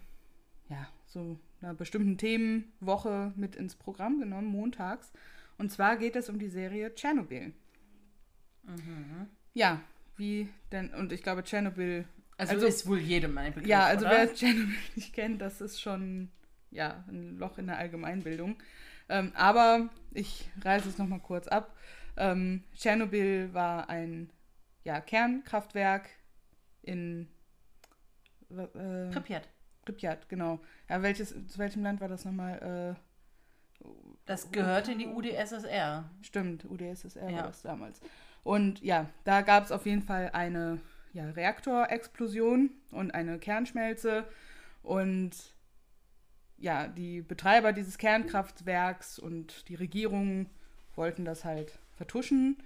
ja, so einer bestimmten Themenwoche mit ins Programm genommen, montags. Und zwar geht es um die Serie Tschernobyl. Ja, wie denn, und ich glaube, Tschernobyl. Also, Also- ist wohl jedem ein Begriff, Ja, also oder? wer Tschernobyl nicht kennt, das ist schon ja, ein Loch in der Allgemeinbildung. Ähm, aber ich reiße es nochmal kurz ab. Ähm, Tschernobyl war ein ja, Kernkraftwerk in äh, Pripyat. Pripyat, genau. Ja, welches, zu welchem Land war das nochmal? Äh, Das gehörte in die UdSSR. Stimmt, UdSSR Ja. war das damals. Und ja, da gab es auf jeden Fall eine ja, Reaktorexplosion und eine Kernschmelze. Und ja, die Betreiber dieses Kernkraftwerks und die Regierung wollten das halt vertuschen.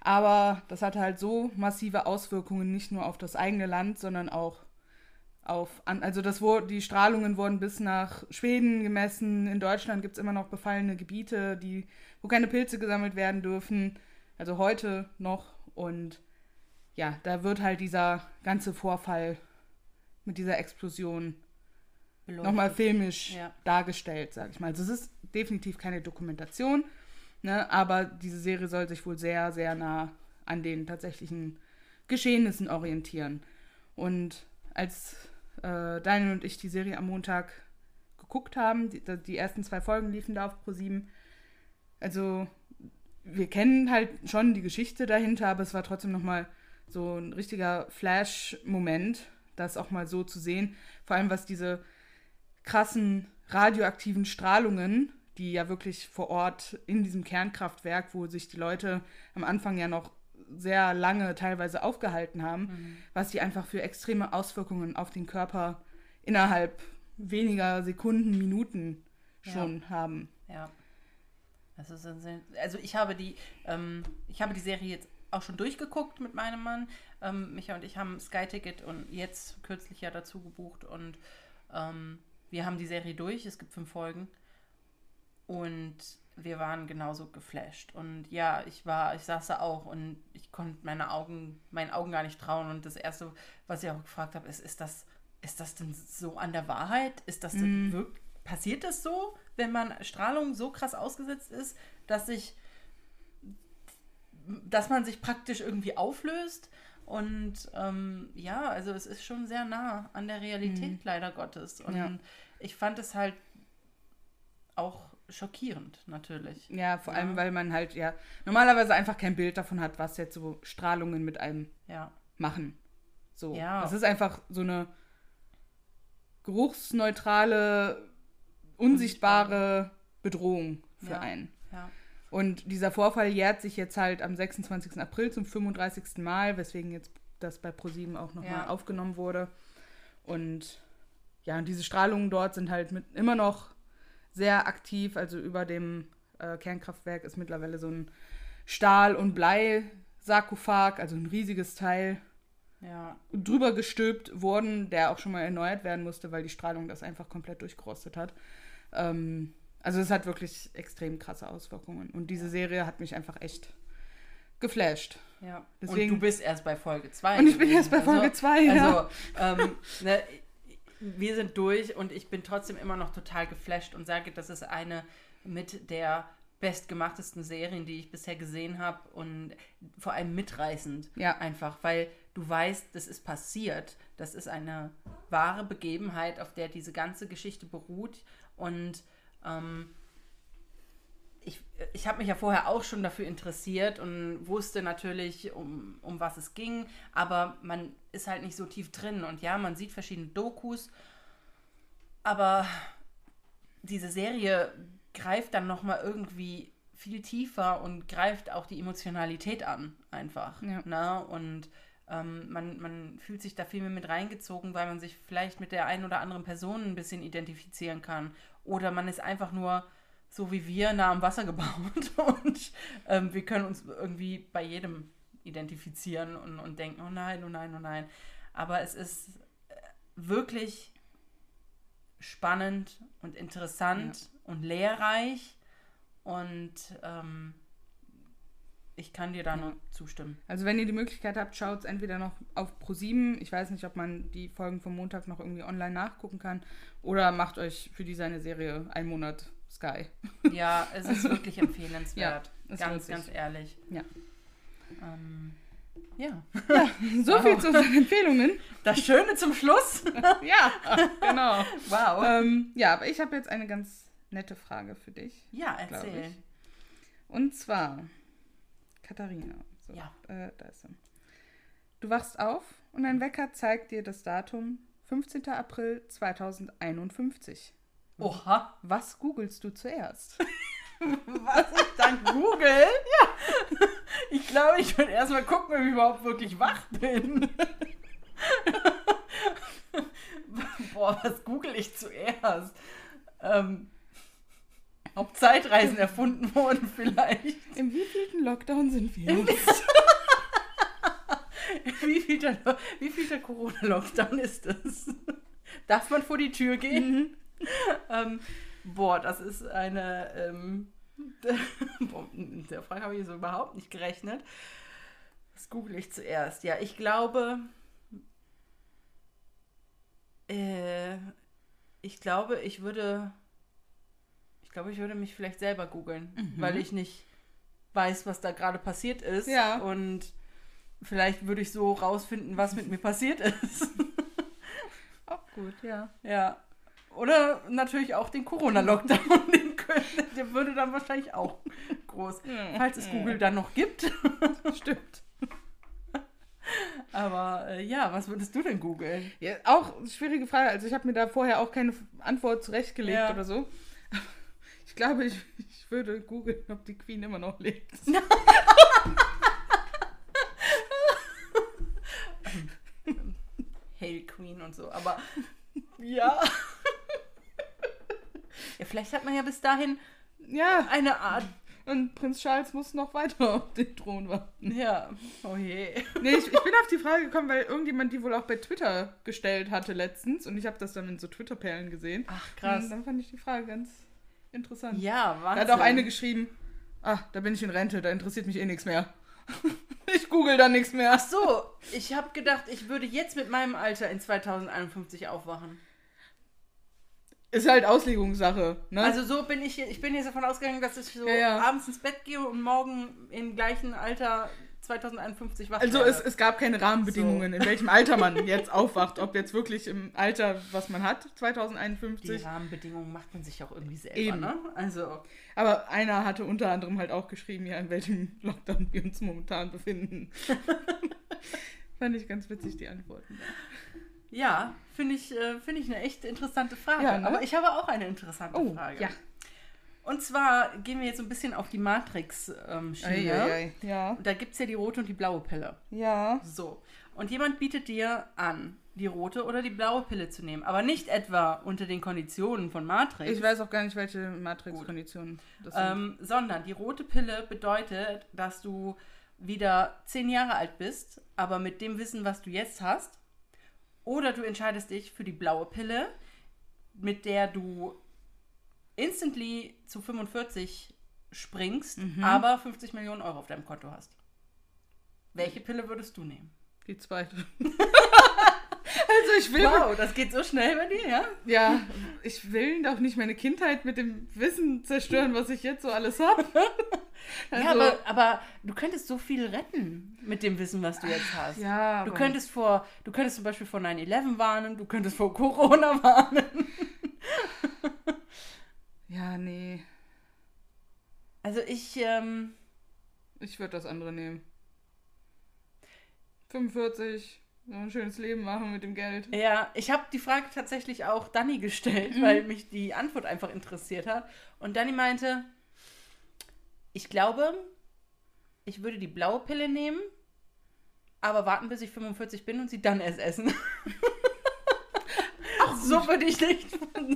Aber das hatte halt so massive Auswirkungen nicht nur auf das eigene Land, sondern auch auf, also das die Strahlungen wurden bis nach Schweden gemessen. In Deutschland gibt es immer noch befallene Gebiete, die, wo keine Pilze gesammelt werden dürfen. Also heute noch. Und ja, da wird halt dieser ganze Vorfall mit dieser Explosion Beleuchtet. nochmal filmisch Ja. dargestellt, sag ich mal. Also es ist definitiv keine Dokumentation, ne, aber diese Serie soll sich wohl sehr, sehr nah an den tatsächlichen Geschehnissen orientieren. Und als äh, Daniel und ich die Serie am Montag geguckt haben, die, die ersten zwei Folgen liefen da auf ProSieben, also wir kennen halt schon die Geschichte dahinter, aber es war trotzdem nochmal so ein richtiger Flash-Moment, das auch mal so zu sehen. Vor allem was diese krassen radioaktiven Strahlungen, die ja wirklich vor Ort in diesem Kernkraftwerk, wo sich die Leute am Anfang ja noch sehr lange teilweise aufgehalten haben, was die einfach für extreme Auswirkungen auf den Körper innerhalb weniger Sekunden, Minuten schon haben. Ja. Das ist also ich habe die, ähm, ich habe die Serie jetzt auch schon durchgeguckt mit meinem Mann. Ähm, Micha und ich haben Sky Ticket und jetzt kürzlich ja dazu gebucht und ähm, wir haben die Serie durch. Es gibt fünf Folgen und wir waren genauso geflasht. Und ja, ich war, ich saß da auch und ich konnte meine Augen, meinen Augen gar nicht trauen. Und das erste, was ich auch gefragt habe, ist, ist das, ist das denn so an der Wahrheit? Ist das denn wirklich, passiert das so, wenn man Strahlung so krass ausgesetzt ist, dass sich, dass man sich praktisch irgendwie auflöst? Und ähm, ja, also es ist schon sehr nah an der Realität, leider Gottes. Und Ja. Ich fand es halt auch schockierend, natürlich. Ja, vor Ja. allem, weil man halt ja normalerweise einfach kein Bild davon hat, was jetzt so Strahlungen mit einem Ja. machen. So. Ja. Das ist einfach so eine geruchsneutrale, unsichtbare Bedrohung für Ja. einen. Ja. Und dieser Vorfall jährt sich jetzt halt am 26. April zum 35. Mal, weswegen jetzt das bei ProSieben auch nochmal aufgenommen wurde. Und ja, und diese Strahlungen dort sind halt mit immer noch sehr aktiv. Also über dem äh, Kernkraftwerk ist mittlerweile so ein Stahl- und Blei-Sarkophag, also ein riesiges Teil, Ja. drüber gestülpt worden, der auch schon mal erneuert werden musste, weil die Strahlung das einfach komplett durchgerostet hat. Ähm, also es hat wirklich extrem krasse Auswirkungen. Und diese Serie hat mich einfach echt geflasht. Ja. Deswegen- und du bist erst bei Folge 2. Und ich bin erst bei Folge 2, ja. Also, ähm, ne, wir sind durch und ich bin trotzdem immer noch total geflasht und sage, das ist eine mit der bestgemachtesten Serien, die ich bisher gesehen habe und vor allem mitreißend. Ja. Einfach, weil du weißt, das ist passiert. Das ist eine wahre Begebenheit, auf der diese ganze Geschichte beruht und ähm, ich, ich habe mich ja vorher auch schon dafür interessiert und wusste natürlich, um, um was es ging, aber man ist halt nicht so tief drin und ja, man sieht verschiedene Dokus, aber diese Serie greift dann nochmal irgendwie viel tiefer und greift auch die Emotionalität an, einfach. Ja. Ne? Und ähm, man, man fühlt sich da viel mehr mit reingezogen, weil man sich vielleicht mit der einen oder anderen Person ein bisschen identifizieren kann. Oder man ist einfach nur so wie wir nah am Wasser gebaut <laughs> und ähm, wir können uns irgendwie bei jedem identifizieren und, und denken, oh nein, oh nein, oh nein. Aber es ist äh, wirklich spannend und interessant und lehrreich und ähm, ich kann dir da nur zustimmen. Also wenn ihr die Möglichkeit habt, schaut es entweder noch auf ProSieben. Ich weiß nicht, ob man die Folgen vom Montag noch irgendwie online nachgucken kann. Oder macht euch für die seine Serie einen Monat Sky. Ja, es ist wirklich <laughs> empfehlenswert. lohnt ganz, ganz ehrlich. Ja. Ähm, ja. <laughs> So viel zu unseren Empfehlungen. Das Schöne zum Schluss. <laughs> ja, genau. Wow. ähm, ja, aber ich habe jetzt eine ganz nette Frage für dich. ja, erzähl. ich. Und zwar, Katharina. So, Ja. Äh, da ist sie. Du wachst auf und dein Wecker zeigt dir das Datum 15. April 2051. Oha. Was googelst du zuerst? <laughs> Was ich dann google? Ja. <laughs> Ich glaube, ich würde erstmal gucken, ob ich überhaupt wirklich wach bin. <laughs> Boah, was google ich zuerst? Ähm, ob Zeitreisen erfunden wurden vielleicht. Im wievielten Lockdown sind wir jetzt? Wie viel der, wie viel der Corona-Lockdown ist das? Darf man vor die Tür gehen? <laughs> ähm, boah, das ist eine. Ähm, <laughs> boah, mit der Frage habe ich so überhaupt nicht gerechnet. Was google ich zuerst? Ja, ich glaube. Äh, ich glaube, ich würde. Ich glaube, ich würde mich vielleicht selber googeln, Mhm. weil ich nicht weiß, was da gerade passiert ist. Ja. Und vielleicht würde ich so rausfinden, was mit mir passiert ist. Auch gut, ja. ja. Oder natürlich auch den Corona-Lockdown. <laughs> Den könnte- Der würde dann wahrscheinlich auch groß. Falls es Google dann noch gibt. <laughs> Stimmt. Aber äh, ja, was würdest du denn googeln? Ja, auch eine schwierige Frage. Also ich habe mir da vorher auch keine Antwort zurechtgelegt Ja. oder so. <laughs> Ich glaube, ich, ich würde googeln, ob die Queen immer noch lebt. Hail Queen und so, aber ja. Ja, vielleicht hat man ja bis dahin Ja, eine Art. und Prinz Charles muss noch weiter auf den Thron warten. Ja, oh je. Nee, ich, ich bin auf die Frage gekommen, weil irgendjemand die wohl auch bei Twitter gestellt hatte letztens und ich habe das dann in so Twitter-Perlen gesehen. Ach, Und dann fand ich die Frage ganz interessant. Ja, Da Wahnsinn. hat auch eine geschrieben, ah, da bin ich in Rente, da interessiert mich eh nichts mehr. <laughs> ich google da nichts mehr. Ach so, ich habe gedacht, ich würde jetzt mit meinem Alter in 2051 aufwachen. Ist halt Auslegungssache, ne? Also so bin ich, ich bin jetzt davon ausgegangen, dass ich so Ja, ja. abends ins Bett gehe und morgen im gleichen Alter 2051 wach Also es, es gab keine Rahmenbedingungen, in welchem Alter man <laughs> jetzt aufwacht. Ob jetzt wirklich im Alter, was man hat, Die 2051. Rahmenbedingungen macht man sich auch irgendwie selber, Eben. ne? Also, Aber einer hatte unter anderem halt auch geschrieben, ja, in welchem Lockdown wir uns momentan befinden. <laughs> Fand ich ganz witzig, die Antworten. Ja, finde ich, äh, finde ich eine echt interessante Frage. Ja, ne? Aber ich habe auch eine interessante Oh, Frage. ja. Und zwar gehen wir jetzt so ein bisschen auf die Matrix-Schiene. Eieiei. Ja. Da gibt es ja die rote und die blaue Pille. Ja. So. Und jemand bietet dir an, die rote oder die blaue Pille zu nehmen. Aber nicht etwa unter den Konditionen von Matrix. Ich weiß auch gar nicht, welche Matrix-Konditionen das sind. Ähm, sondern die rote Pille bedeutet, dass du wieder zehn Jahre alt bist, aber mit dem Wissen, was du jetzt hast. Oder du entscheidest dich für die blaue Pille, mit der du instantly zu 45 springst, aber 50 Millionen Euro auf deinem Konto hast. Welche Pille würdest du nehmen? Die zweite. <laughs> also ich will, Wow, das geht so schnell bei dir, ja? ja, ich will doch nicht meine Kindheit mit dem Wissen zerstören, was ich jetzt so alles habe. <laughs> ja, aber, aber du könntest so viel retten mit dem Wissen, was du jetzt hast. ja, Du könntest vor, du könntest zum Beispiel vor 9-11 warnen, du könntest vor Corona <laughs> warnen. Ja, nee. Also ich, ähm, Ich würde das andere nehmen. 45, so ein schönes Leben machen mit dem Geld. ja, ich habe die Frage tatsächlich auch Dani gestellt, weil mich die Antwort einfach interessiert hat. Und Dani meinte, ich glaube, ich würde die blaue Pille nehmen, aber warten, bis ich 45 bin und sie dann erst essen. <laughs> so würde ich nicht,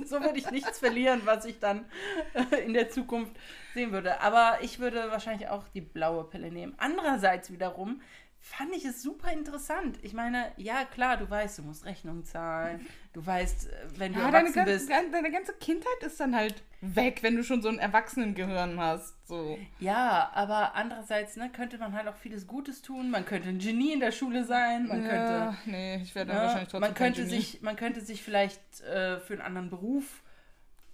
so würde ich nichts verlieren, was ich dann äh, in der Zukunft sehen würde. Aber ich würde wahrscheinlich auch die blaue Pille nehmen. Andererseits wiederum fand ich es super interessant. Ich meine, ja klar, du weißt, du musst Rechnungen zahlen. Du weißt, äh, wenn du Ja, deine, erwachsen gan- bist. gan- deine ganze Kindheit ist dann halt weg, wenn du schon so ein Erwachsenengehirn hast. So. Ja, aber andererseits ne, könnte man halt auch vieles Gutes tun. Man könnte ein Genie in der Schule sein. Man ja, könnte nee, ich werde dann Ja, wahrscheinlich trotzdem man könnte sich, man könnte sich vielleicht äh, für einen anderen Beruf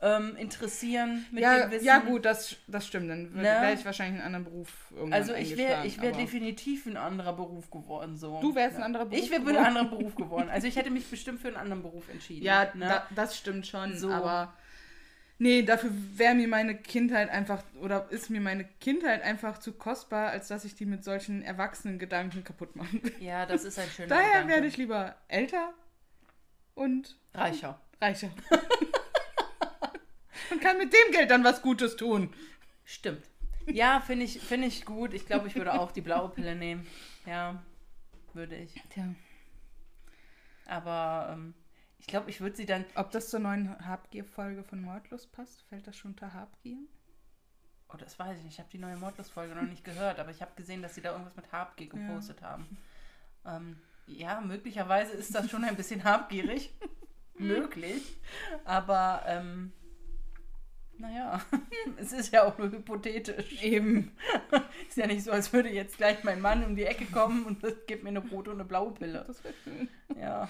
ähm, interessieren mit ja, dem Wissen. ja, gut, das, das stimmt. Dann Ne? wäre ich wahrscheinlich einen anderen Beruf irgendwann Also ich wäre ich wär definitiv ein anderer Beruf geworden. So. Du wärst ein anderer Beruf Ich wäre ein anderer Beruf <laughs> geworden. Also ich hätte mich bestimmt für einen anderen Beruf entschieden. Ja, ne? da, das stimmt schon, So. aber nee, dafür wäre mir meine Kindheit einfach oder ist mir meine Kindheit einfach zu kostbar, als dass ich die mit solchen erwachsenen Gedanken kaputt machen will. ja, das ist ein schöner <laughs> Daher Gedanke. werde ich lieber älter und reicher. reicher. <laughs> und kann mit dem Geld dann was Gutes tun. Stimmt. Ja, finde ich, find ich gut. Ich glaube, ich würde auch die blaue Pille nehmen. Ja, würde ich. Tja. Aber ähm, ich glaube, ich würde sie dann. Ob das zur neuen Habgier-Folge von Mordlust passt? Fällt das schon unter Habgier? Oh, das weiß ich nicht. Ich habe die neue Mordlust-Folge noch nicht gehört, aber ich habe gesehen, dass sie da irgendwas mit Habgier gepostet haben. Ähm, ja, möglicherweise ist das schon ein bisschen habgierig. <laughs> Möglich. Aber, ähm, naja, <laughs> es ist ja auch nur hypothetisch. Eben. <laughs> Ist ja nicht so, als würde jetzt gleich mein Mann um die Ecke kommen und gibt mir eine rote und eine blaue Pille. Das wäre schön. Ja.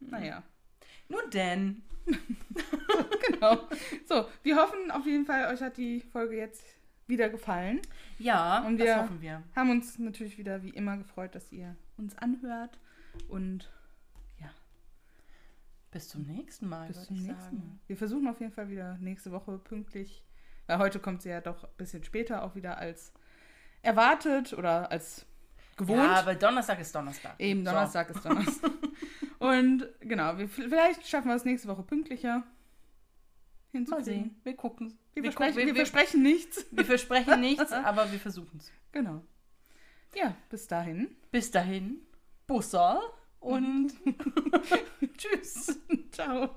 Naja. Nun denn. <laughs> genau. So, wir hoffen auf jeden Fall, euch hat die Folge jetzt wieder gefallen. Ja, Und das wir hoffen wir. haben uns natürlich wieder wie immer gefreut, dass ihr uns anhört. Und Bis zum nächsten Mal. bis zum nächsten sagen. Mal. Wir versuchen auf jeden Fall wieder nächste Woche pünktlich. Weil heute kommt sie ja doch ein bisschen später auch wieder als erwartet oder als gewohnt. Ja, aber Donnerstag ist Donnerstag. Eben, So. Donnerstag ist Donnerstag. <laughs> Und genau, wir, vielleicht schaffen wir es nächste Woche pünktlicher Mal sehen. Wir gucken. Wir, Wir versprechen, gucken- wir, wir- versprechen nichts. Wir versprechen nichts, <laughs> aber wir versuchen es. Genau. Ja, bis dahin. Bis dahin, Bussal und <laughs> tschüss. <laughs> Ciao.